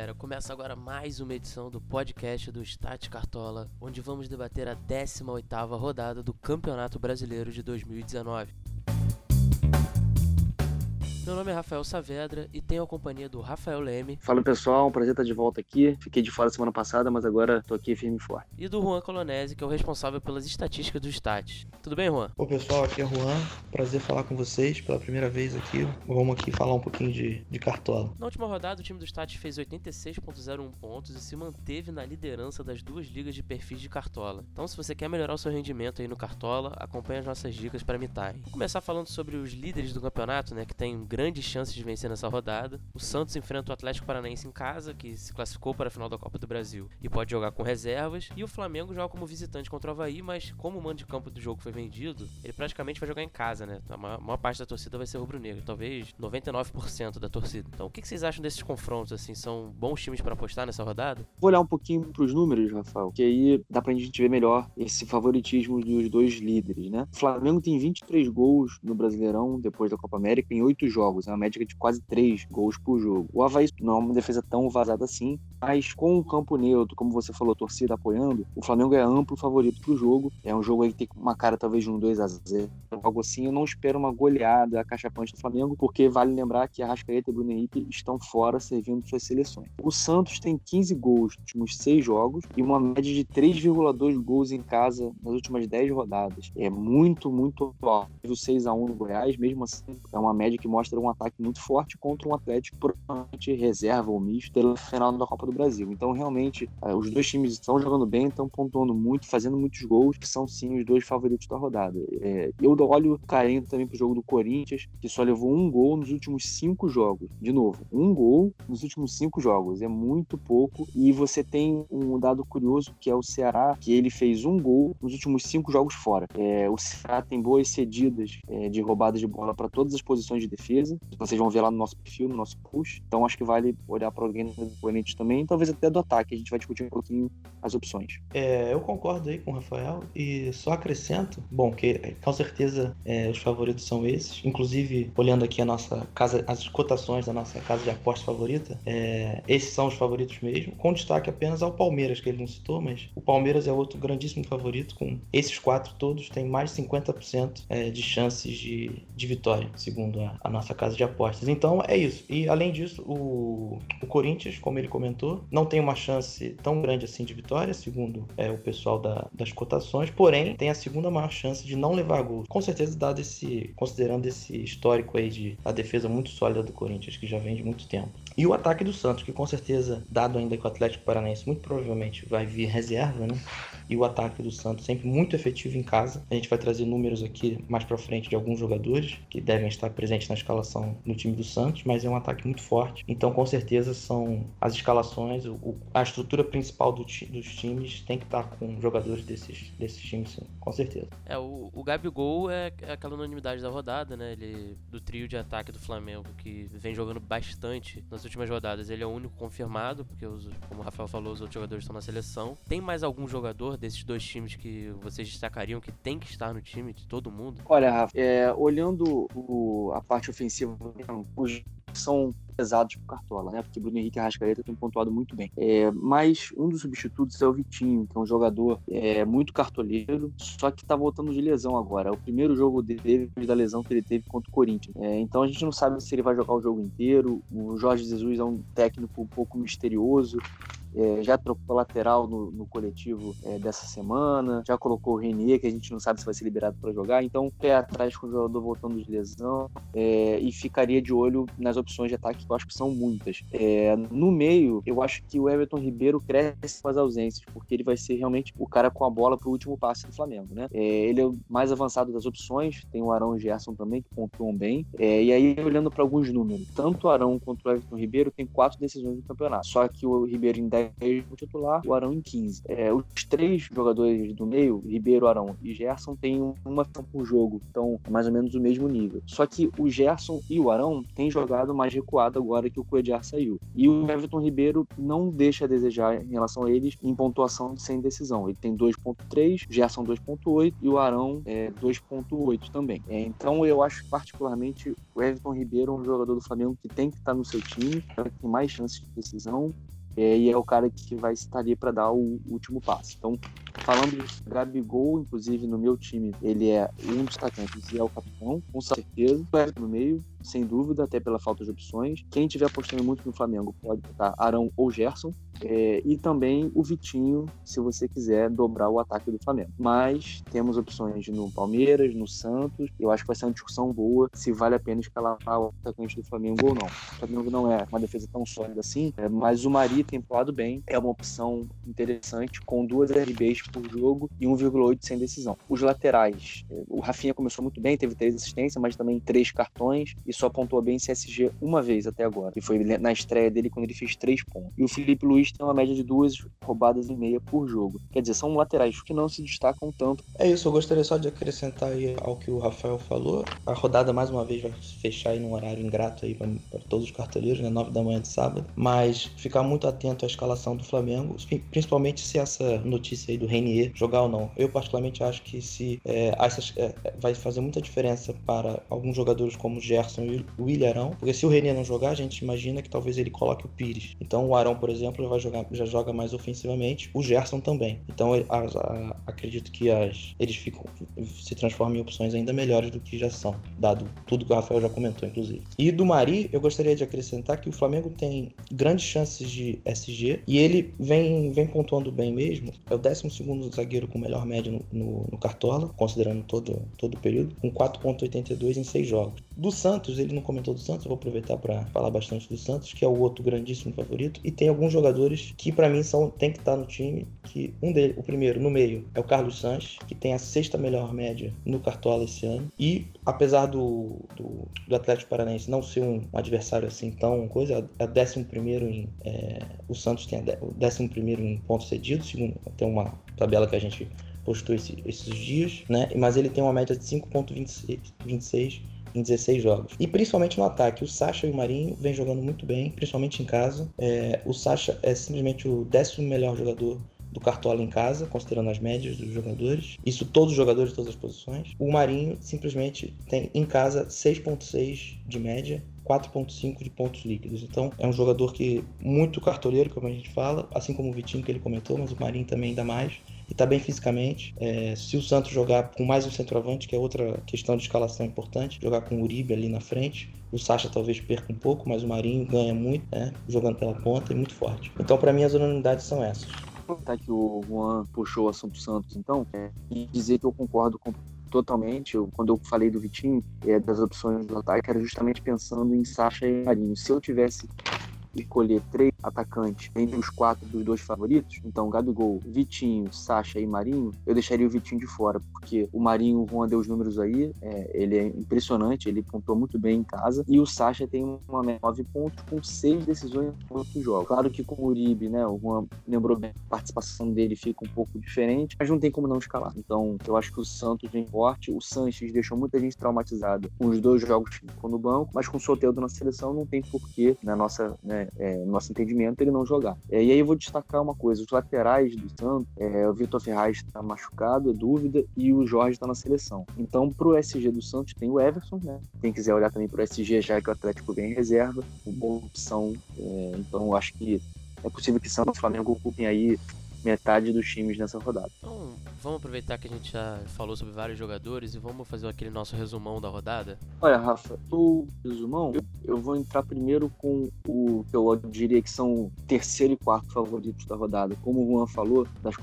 galera, começa agora mais uma edição do podcast do Stat Cartola, onde vamos debater a 18ª rodada do Campeonato Brasileiro de 2019. Meu nome é Rafael Saavedra e tenho a companhia do Rafael Leme. Fala pessoal, um prazer estar de volta aqui. Fiquei de fora semana passada, mas agora tô aqui firme e forte. E do Juan Colonese, que é o responsável pelas estatísticas do Stats. Tudo bem, Juan? Oi pessoal, aqui é Juan. Prazer falar com vocês pela primeira vez aqui. Vamos aqui falar um pouquinho de, de cartola. Na última rodada, o time do Stats fez 86,01 pontos e se manteve na liderança das duas ligas de perfis de cartola. Então, se você quer melhorar o seu rendimento aí no cartola, acompanhe as nossas dicas para imitarem. Vou começar falando sobre os líderes do campeonato, né, que tem grandes chances de vencer nessa rodada. O Santos enfrenta o Atlético Paranaense em casa, que se classificou para a final da Copa do Brasil e pode jogar com reservas. E o Flamengo joga como visitante contra o Havaí, mas como o mando de campo do jogo foi vendido, ele praticamente vai jogar em casa, né? A maior, parte da torcida vai ser rubro-negro, talvez 99% da torcida. Então, o que vocês acham desses confrontos? Assim, são bons times para apostar nessa rodada? Vou olhar um pouquinho para os números, Rafael, que aí dá pra gente ver melhor esse favoritismo dos dois líderes, né? O Flamengo tem 23 gols no Brasileirão depois da Copa América em 8 jogos, é uma média de quase 3 gols por jogo. O Havaí não é uma defesa tão vazada assim, mas com o campo neutro, como você falou, torcida apoiando, o Flamengo é amplo favorito pro jogo. É um jogo aí que tem uma cara talvez de um 2 a 0 algo assim. Eu não espero uma goleada cachapante do Flamengo, porque vale lembrar que a Rascaeta e Bruno Henrique estão fora servindo suas seleções. O Santos tem 15 gols nos últimos 6 jogos e uma média de 3,2 gols em casa nas últimas 10 rodadas. É muito, muito alto. O 6 a 1 no Goiás, mesmo assim, é uma média que mostra um ataque muito forte forte contra um Atlético provavelmente reserva ou misto pela final da Copa do Brasil. Então, realmente, eh, os dois times estão jogando bem, estão pontuando muito, fazendo muitos gols, que são sim os dois favoritos da rodada. É, eu olho caindo também pro jogo do Corinthians, que só levou um gol nos últimos cinco jogos. De novo, um gol nos últimos cinco jogos. É muito pouco. E você tem um dado curioso que é o Ceará, que ele fez um gol nos últimos cinco jogos fora. É, o Ceará tem boas cedidas é, de roubadas de bola para todas as posições de defesa. Vocês vão ver lá no nosso perfil, no nosso push. Então acho que vale olhar para alguém do oponente também, talvez até do ataque. A gente vai discutir um pouquinho as opções. É, eu concordo aí com o Rafael e só acrescento, bom, que com certeza é, os favoritos são esses. Inclusive, olhando aqui a nossa casa, as cotações da nossa casa de aposta favorita, é, esses são os favoritos mesmo, com destaque apenas ao Palmeiras, que ele não citou, mas o Palmeiras é outro grandíssimo favorito, com esses quatro todos tem mais de 50% é, de chances de, de vitória, segundo a, a nossa casa de apostas. Então é isso. E além disso, o, o Corinthians, como ele comentou, não tem uma chance tão grande assim de vitória, segundo é, o pessoal da, das cotações, porém tem a segunda maior chance de não levar gol. Com certeza, dado esse, considerando esse histórico aí de a defesa muito sólida do Corinthians, que já vem de muito tempo. E o ataque do Santos, que com certeza, dado ainda que o Atlético Paranaense muito provavelmente vai vir reserva, né? E o ataque do Santos sempre muito efetivo em casa. A gente vai trazer números aqui mais para frente de alguns jogadores que devem estar presentes na escalação no time do Santos, mas é um ataque muito forte. Então, com certeza, são as escalações, o, a estrutura principal do, dos times tem que estar com jogadores desses, desses times, sim, com certeza. É, o, o Gabigol é, é aquela unanimidade da rodada, né? Ele, do trio de ataque do Flamengo, que vem jogando bastante nas últimas rodadas. Ele é o único confirmado, porque, os, como o Rafael falou, os outros jogadores estão na seleção. Tem mais algum jogador desses dois times que vocês destacariam que tem que estar no time de todo mundo? Olha, Rafa, é, olhando o, a parte ofensiva, os são pesados pro Cartola, né? Porque Bruno Henrique e Arrascaeta pontuado muito bem. É, mas um dos substitutos é o Vitinho, que é um jogador é, muito cartoleiro, só que tá voltando de lesão agora. É o primeiro jogo dele da lesão que ele teve contra o Corinthians. É, então a gente não sabe se ele vai jogar o jogo inteiro. O Jorge Jesus é um técnico um pouco misterioso. É, já trocou lateral no, no coletivo é, dessa semana, já colocou o Renier, que a gente não sabe se vai ser liberado para jogar, então pé atrás com o jogador voltando de lesão é, e ficaria de olho nas opções de ataque, que eu acho que são muitas. É, no meio, eu acho que o Everton Ribeiro cresce com as ausências, porque ele vai ser realmente o cara com a bola para o último passe do Flamengo, né? É, ele é o mais avançado das opções, tem o Arão e o Gerson também, que pontuam bem, é, e aí olhando para alguns números, tanto o Arão quanto o Everton Ribeiro tem quatro decisões no campeonato, só que o Ribeiro em 10 10 como titular, o Arão em 15. É, os três jogadores do meio, Ribeiro, Arão e Gerson, têm uma ação por jogo, então é mais ou menos o mesmo nível. Só que o Gerson e o Arão têm jogado mais recuado agora que o Coediar saiu. E o Everton Ribeiro não deixa a desejar em relação a eles em pontuação sem decisão. Ele tem 2.3, Gerson 2.8 e o Arão é 2.8 também. É, então eu acho particularmente o Everton Ribeiro um jogador do Flamengo que tem que estar no seu time, que tem mais chances de decisão é, e é o cara que vai estar ali para dar o último passo. Então, falando de Gabigol, inclusive no meu time, ele é um dos atacantes e é o capitão, com certeza. No meio, sem dúvida, até pela falta de opções. Quem estiver apostando muito no Flamengo pode botar Arão ou Gerson. É, e também o Vitinho, se você quiser dobrar o ataque do Flamengo. Mas temos opções no Palmeiras, no Santos. Eu acho que vai ser uma discussão boa se vale a pena escalar o atacante do Flamengo ou não. O Flamengo não é uma defesa tão sólida assim, é, mas o Mari tem poado bem. É uma opção interessante, com duas RBs por jogo e 1,8 sem decisão. Os laterais, é, o Rafinha começou muito bem, teve três assistências, mas também três cartões e só pontuou bem em CSG uma vez até agora. E foi na estreia dele quando ele fez três pontos. E o Felipe Luiz tem uma média de duas roubadas e meia por jogo. Quer dizer, são laterais que não se destacam tanto. É isso, eu gostaria só de acrescentar aí ao que o Rafael falou. A rodada mais uma vez vai fechar aí num horário ingrato aí para todos os carteleiros, né? 9 da manhã de sábado. Mas ficar muito atento à escalação do Flamengo, principalmente se essa notícia aí do Renier jogar ou não. Eu particularmente acho que se é, essas, é, vai fazer muita diferença para alguns jogadores como Gerson e o Willian, porque se o Renier não jogar, a gente imagina que talvez ele coloque o Pires. Então o Arão, por exemplo, vai jogar, já joga mais ofensivamente, o Gerson também. Então a, a, acredito que as, eles ficam, se transformam em opções ainda melhores do que já são, dado tudo que o Rafael já comentou, inclusive. E do Mari, eu gostaria de acrescentar que o Flamengo tem grandes chances de SG e ele vem, vem pontuando bem mesmo. É o 12 zagueiro com melhor média no, no, no Cartola, considerando todo, todo o período, com 4,82 em 6 jogos. Do Santos, ele não comentou do Santos, eu vou aproveitar para falar bastante do Santos, que é o outro grandíssimo favorito. E tem alguns jogadores que para mim são tem que estar no time, que um deles, o primeiro no meio é o Carlos Sanches, que tem a sexta melhor média no Cartola esse ano. E apesar do, do, do Atlético Paranaense não ser um adversário assim tão coisa, é décimo primeiro em é, o Santos tem o décimo primeiro em pontos cedidos, segundo tem uma tabela que a gente postou esse, esses dias, né? Mas ele tem uma média de 5.26 em 16 jogos. E principalmente no ataque, o Sacha e o Marinho vêm jogando muito bem, principalmente em casa. É, o Sacha é simplesmente o décimo melhor jogador do Cartola em casa, considerando as médias dos jogadores. Isso todos os jogadores de todas as posições. O Marinho simplesmente tem em casa 6.6 de média 4.5 de pontos líquidos. Então é um jogador que muito cartoleiro, como a gente fala, assim como o Vitinho que ele comentou, mas o Marinho também ainda mais e está bem fisicamente. É, se o Santos jogar com mais um centroavante, que é outra questão de escalação importante, jogar com o Uribe ali na frente, o Sacha talvez perca um pouco, mas o Marinho ganha muito, né, jogando pela ponta e muito forte. Então, para mim, as unanimidades são essas. Tá que o Juan puxou o assunto Santos, então, é, e dizer que eu concordo com totalmente. Eu, quando eu falei do Vitinho, é, das opções do ataque, era justamente pensando em Sacha e Marinho. Se eu tivesse escolher três atacantes entre os quatro dos dois favoritos, então Gabigol, Vitinho, Sacha e Marinho, eu deixaria o Vitinho de fora, porque o Marinho, o Juan deu os números aí, é, ele é impressionante, ele pontuou muito bem em casa, e o Sacha tem uma nove pontos com seis decisões em outros jogos. Claro que com o Uribe, né, o Juan lembrou bem, a participação dele fica um pouco diferente, mas não tem como não escalar. Então, eu acho que o Santos vem forte, o Sanches deixou muita gente traumatizada com os dois jogos que ficou no banco, mas com o Soteldo na seleção não tem porquê, na nossa, né, é, no nosso entendimento, ele não jogar. É, e aí eu vou destacar uma coisa: os laterais do Santos, é, o Vitor Ferraz está machucado, é dúvida, e o Jorge está na seleção. Então, pro SG do Santos tem o Everson, né? Quem quiser olhar também pro SG, já que o Atlético vem em reserva, uma boa opção. É, então, acho que é possível que Santos e Flamengo ocupem aí metade dos times nessa rodada. Então, vamos aproveitar que a gente já falou sobre vários jogadores e vamos fazer aquele nosso resumão da rodada? Olha, Rafa, o resumão, eu, eu vou entrar primeiro com o que eu diria que são o terceiro e quarto favoritos da rodada. Como o Juan falou, das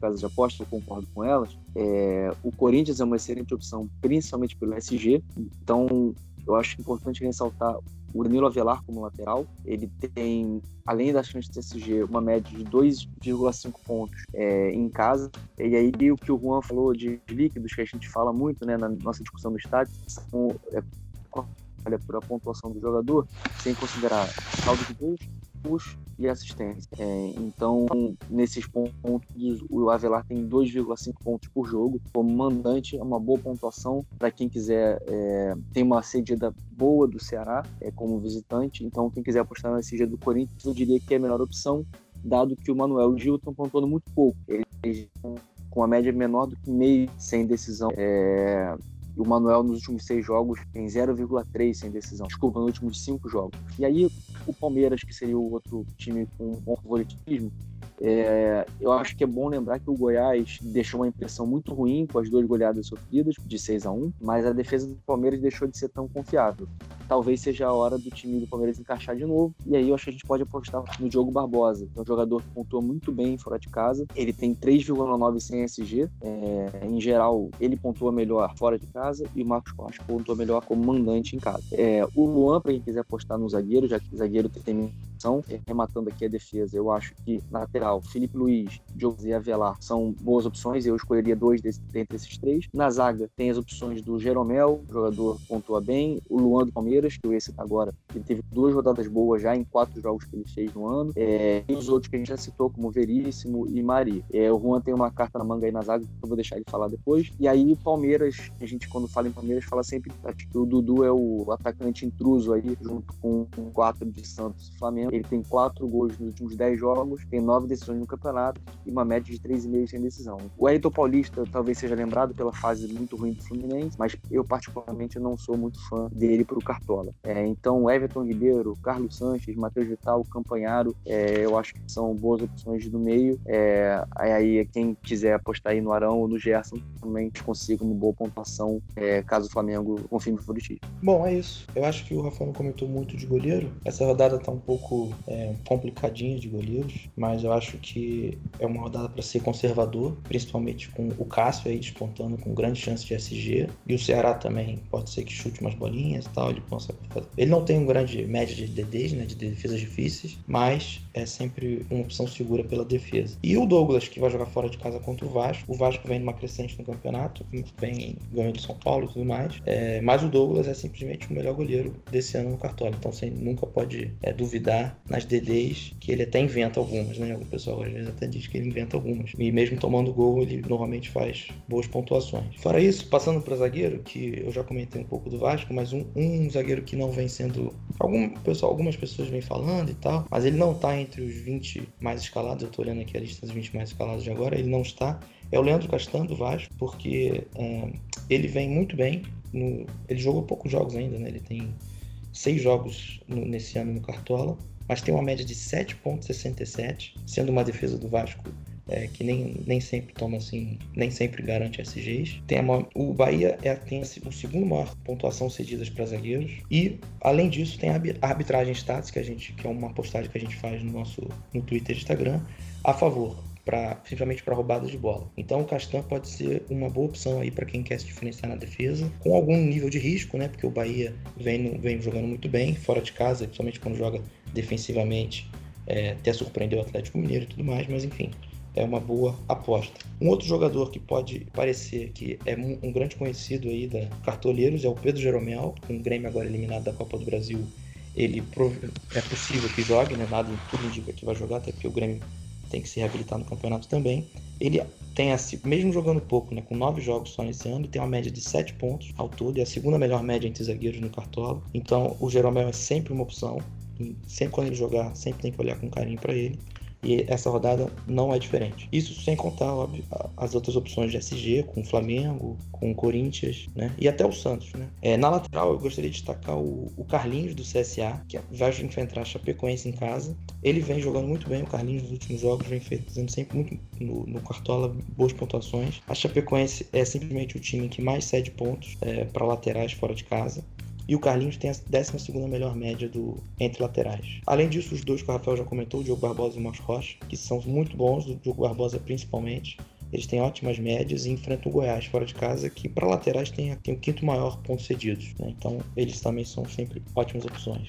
casas de aposta, eu concordo com elas. É, o Corinthians é uma excelente opção, principalmente pelo SG. Então, eu acho importante ressaltar o Danilo Avelar como lateral. Ele tem, além das chances de SG, uma média de 2,5 pontos é, em casa. E aí o que o Juan falou de líquidos, que a gente fala muito né, na nossa discussão do estádio, é, olha por a pontuação do jogador, sem considerar saldo de gols, e assistência. É, então, nesses pontos, o Avelar tem 2,5 pontos por jogo. Como mandante, é uma boa pontuação para quem quiser. É, tem uma cedida boa do Ceará é, como visitante. Então, quem quiser apostar na cedida do Corinthians, eu diria que é a melhor opção, dado que o Manuel Gilton pontuando muito pouco. Ele com a média menor do que meio sem decisão. É, o Manuel nos últimos seis jogos tem 0,3 sem decisão. Desculpa, nos últimos cinco jogos. E aí o Palmeiras, que seria o outro time com bom favoritismo, é, eu acho que é bom lembrar que o Goiás deixou uma impressão muito ruim com as duas goleadas sofridas, de 6 a 1 mas a defesa do Palmeiras deixou de ser tão confiável. Talvez seja a hora do time do Palmeiras encaixar de novo, e aí eu acho que a gente pode apostar no Diogo Barbosa, que é um jogador que pontua muito bem fora de casa. Ele tem 3,9 sem SG. É, em geral, ele pontua melhor fora de casa e o Marcos Costa pontua melhor como mandante em casa. É, o Luan, para quem quiser apostar no zagueiro, já que o zagueiro tem é, rematando aqui a defesa, eu acho que na lateral, Felipe Luiz, e Avelar são boas opções, eu escolheria dois desse, dentre esses três. Na zaga, tem as opções do Jeromel, jogador pontua bem, o Luan do Palmeiras, que eu ia citar agora, ele teve duas rodadas boas já em quatro jogos que ele fez no ano, é, e os outros que a gente já citou, como Veríssimo e Mari. É, o Juan tem uma carta na manga aí na zaga, que eu vou deixar ele falar depois. E aí o Palmeiras, a gente quando fala em Palmeiras, fala sempre que o Dudu é o atacante intruso aí, junto com o quatro de Santos e Flamengo. Ele tem quatro gols nos últimos dez jogos, tem nove decisões no campeonato e uma média de três e meio sem decisão. O Ayrton Paulista talvez seja lembrado pela fase muito ruim do Fluminense, mas eu particularmente não sou muito fã dele pro Cartola. É, então, Everton Ribeiro, Carlos Sanches, Matheus Vital, Campanharo, é, eu acho que são boas opções do meio. É, aí, quem quiser apostar aí no Arão ou no Gerson, também consiga uma boa pontuação é, caso o Flamengo confirme o favoritismo. Bom, é isso. Eu acho que o Rafael comentou muito de goleiro. Essa rodada tá um pouco é, complicadinho de goleiros, mas eu acho que é uma rodada para ser conservador, principalmente com o Cássio aí despontando com grande chance de SG e o Ceará também pode ser que chute umas bolinhas e tal, ele fazer. Ele não tem um grande média de DDs, né, de defesas difíceis, mas é sempre uma opção segura pela defesa. E o Douglas que vai jogar fora de casa contra o Vasco, o Vasco vem numa crescente no campeonato, vem ganhando São Paulo e tudo mais, é, mas o Douglas é simplesmente o melhor goleiro desse ano no Cartola, então você nunca pode é, duvidar nas DDs, que ele até inventa algumas, né? Pessoal às vezes até diz que ele inventa algumas. E mesmo tomando gol, ele normalmente faz boas pontuações. Fora isso, passando para zagueiro, que eu já comentei um pouco do Vasco, mas um, um zagueiro que não vem sendo. Algum, pessoal, algumas pessoas vêm falando e tal, mas ele não está entre os 20 mais escalados. Eu estou olhando aqui a lista dos 20 mais escalados de agora, ele não está. É o Leandro Castan do Vasco, porque um, ele vem muito bem. No, ele jogou poucos jogos ainda, né? Ele tem seis jogos no, nesse ano no Cartola mas tem uma média de 7,67, sendo uma defesa do Vasco é, que nem, nem sempre toma assim, nem sempre garante SGs. Tem a, o Bahia é, tem o segundo maior pontuação cedidas para zagueiros e além disso tem a arbitragem status que a gente que é uma postagem que a gente faz no nosso no Twitter e Instagram a favor simplesmente para roubadas de bola. Então o Castan pode ser uma boa opção aí para quem quer se diferenciar na defesa, com algum nível de risco, né? Porque o Bahia vem, vem jogando muito bem fora de casa, principalmente quando joga defensivamente, é, até surpreendeu o Atlético Mineiro e tudo mais, mas enfim, é uma boa aposta. Um outro jogador que pode parecer que é um, um grande conhecido aí da Cartoleiros é o Pedro Jeromel, com o Grêmio agora eliminado da Copa do Brasil. Ele é possível que jogue, né? Nada tudo indica que vai jogar, até porque o Grêmio tem que se reabilitar no campeonato também. Ele tem, assim, mesmo jogando pouco, né, com nove jogos só nesse ano, ele tem uma média de sete pontos ao todo, é a segunda melhor média entre zagueiros no Cartola. Então o Jeromel é sempre uma opção. sempre quando ele jogar, sempre tem que olhar com carinho para ele. E essa rodada não é diferente. Isso sem contar, óbvio, as outras opções de SG, com o Flamengo, com o Corinthians, né? E até o Santos, né? É, na lateral, eu gostaria de destacar o, o Carlinhos do CSA, que vai enfrentar a Chapecoense em casa. Ele vem jogando muito bem, o Carlinhos nos últimos jogos vem fazendo sempre muito no, no Cartola boas pontuações. A Chapecoense é simplesmente o time que mais cede pontos é, para laterais fora de casa. E o Carlinhos tem a 12 melhor média do entre laterais. Além disso, os dois que o Rafael já comentou, o Diogo Barbosa e o Marcos Rocha, que são muito bons, o Diogo Barbosa principalmente. Eles têm ótimas médias e enfrentam o Goiás fora de casa, que para laterais tem, tem o quinto maior ponto cedidos. Né? Então, eles também são sempre ótimas opções.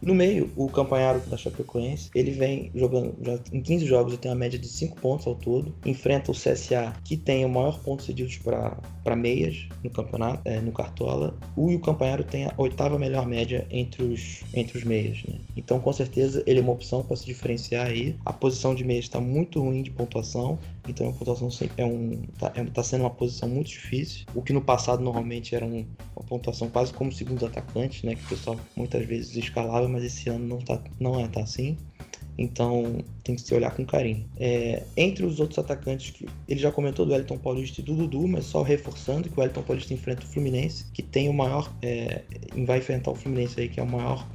No meio, o Campanharo da Chapecoense, ele vem jogando já em 15 jogos, ele tem uma média de 5 pontos ao todo. Enfrenta o CSA, que tem o maior ponto cedidos para meias no campeonato, é, no Cartola. O e o Campanharo tem a oitava melhor média entre os, entre os meias. Né? Então, com certeza, ele é uma opção para se diferenciar aí. A posição de meias está muito ruim de pontuação, então a pontuação é um, tá, é, tá sendo uma posição muito difícil. O que no passado normalmente era um, uma pontuação quase como segundo atacante, né? Que o pessoal muitas vezes escalava, mas esse ano não, tá, não é tá assim. Então tem que se olhar com carinho. É, entre os outros atacantes, que ele já comentou do Wellington Paulista e do Dudu, mas só reforçando que o Wellington Paulista enfrenta o Fluminense, que tem o maior. É, vai enfrentar o Fluminense aí, que é a maior,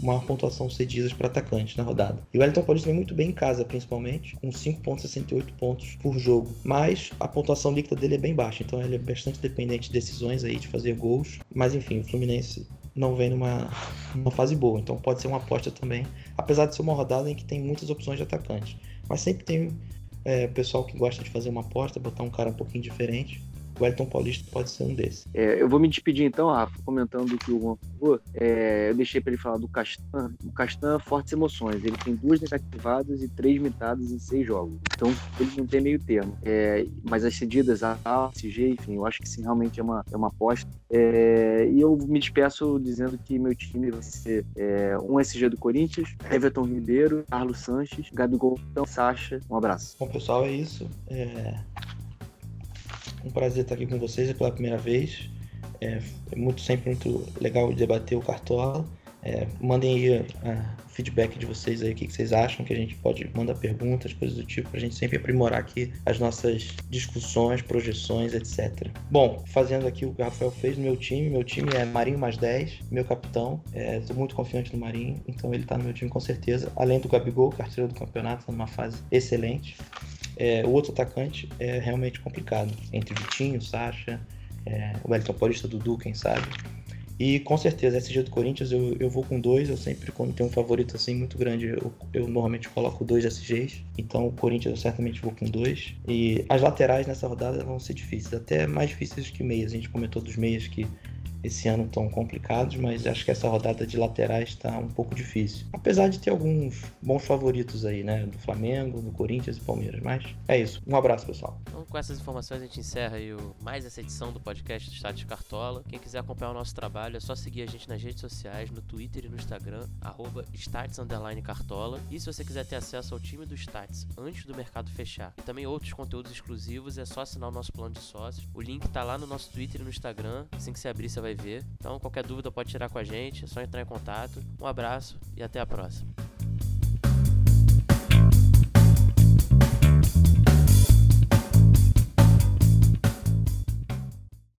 maior pontuação cedidas para atacantes na rodada. E o Wellington Paulista vem muito bem em casa, principalmente, com 5,68 pontos por jogo. Mas a pontuação líquida dele é bem baixa, então ele é bastante dependente de decisões aí, de fazer gols. Mas enfim, o Fluminense não vem numa, numa fase boa. Então pode ser uma aposta também, apesar de ser uma rodada em que tem muitas opções de atacante. Mas sempre tem é, pessoal que gosta de fazer uma aposta, botar um cara um pouquinho diferente. O Elton Paulista pode ser um desses. É, eu vou me despedir então, Rafa, comentando o que o Juan falou. É, eu deixei para ele falar do Castan. O Castan, fortes emoções. Ele tem duas negativadas e três mitadas em seis jogos. Então, ele não tem meio termo. É, mas as cedidas, A, A, CG, enfim, eu acho que sim, realmente é uma, é uma aposta. É, e eu me despeço dizendo que meu time vai ser é, um SG do Corinthians, Everton Ribeiro, Carlos Sanches, Gabigol, Sacha. Um abraço. Bom, pessoal, é isso. É um prazer estar aqui com vocês pela primeira vez. É, é muito, sempre muito legal debater o Cartola. É, mandem aí o feedback de vocês aí, o que, que, vocês acham, que a gente pode mandar perguntas, coisas do tipo, para a gente sempre aprimorar aqui as nossas discussões, projeções, etc. Bom, fazendo aqui o que o Rafael fez no meu time, meu time é Marinho mais 10, meu capitão, estou é, muito confiante no Marinho, então ele está no meu time com certeza, além do Gabigol, carteiro do campeonato, está numa fase excelente. É, o outro atacante é realmente complicado. Entre Vitinho, Sacha, é, o Wellington Paulista, Dudu, quem sabe. E com certeza, SG do Corinthians eu, eu vou com dois. Eu sempre, quando tem um favorito assim muito grande, eu, eu normalmente coloco dois SGs. Então o Corinthians eu certamente vou com dois. E as laterais nessa rodada vão ser difíceis, até mais difíceis que meias. A gente comentou dos meias que esse ano tão complicados, mas acho que essa rodada de laterais está um pouco difícil. Apesar de ter alguns bons favoritos aí, né? Do Flamengo, do Corinthians e Palmeiras. Mas é isso. Um abraço, pessoal. Então, com essas informações, a gente encerra aí o... mais essa edição do podcast do de Cartola. Quem quiser acompanhar o nosso trabalho, é só seguir a gente nas redes sociais, no Twitter e no Instagram, arroba Cartola. E se você quiser ter acesso ao time do Stats antes do mercado fechar, e também outros conteúdos exclusivos, é só assinar o nosso plano de sócios. O link tá lá no nosso Twitter e no Instagram. Assim que você abrir, você vai Então, qualquer dúvida pode tirar com a gente, é só entrar em contato. Um abraço e até a próxima.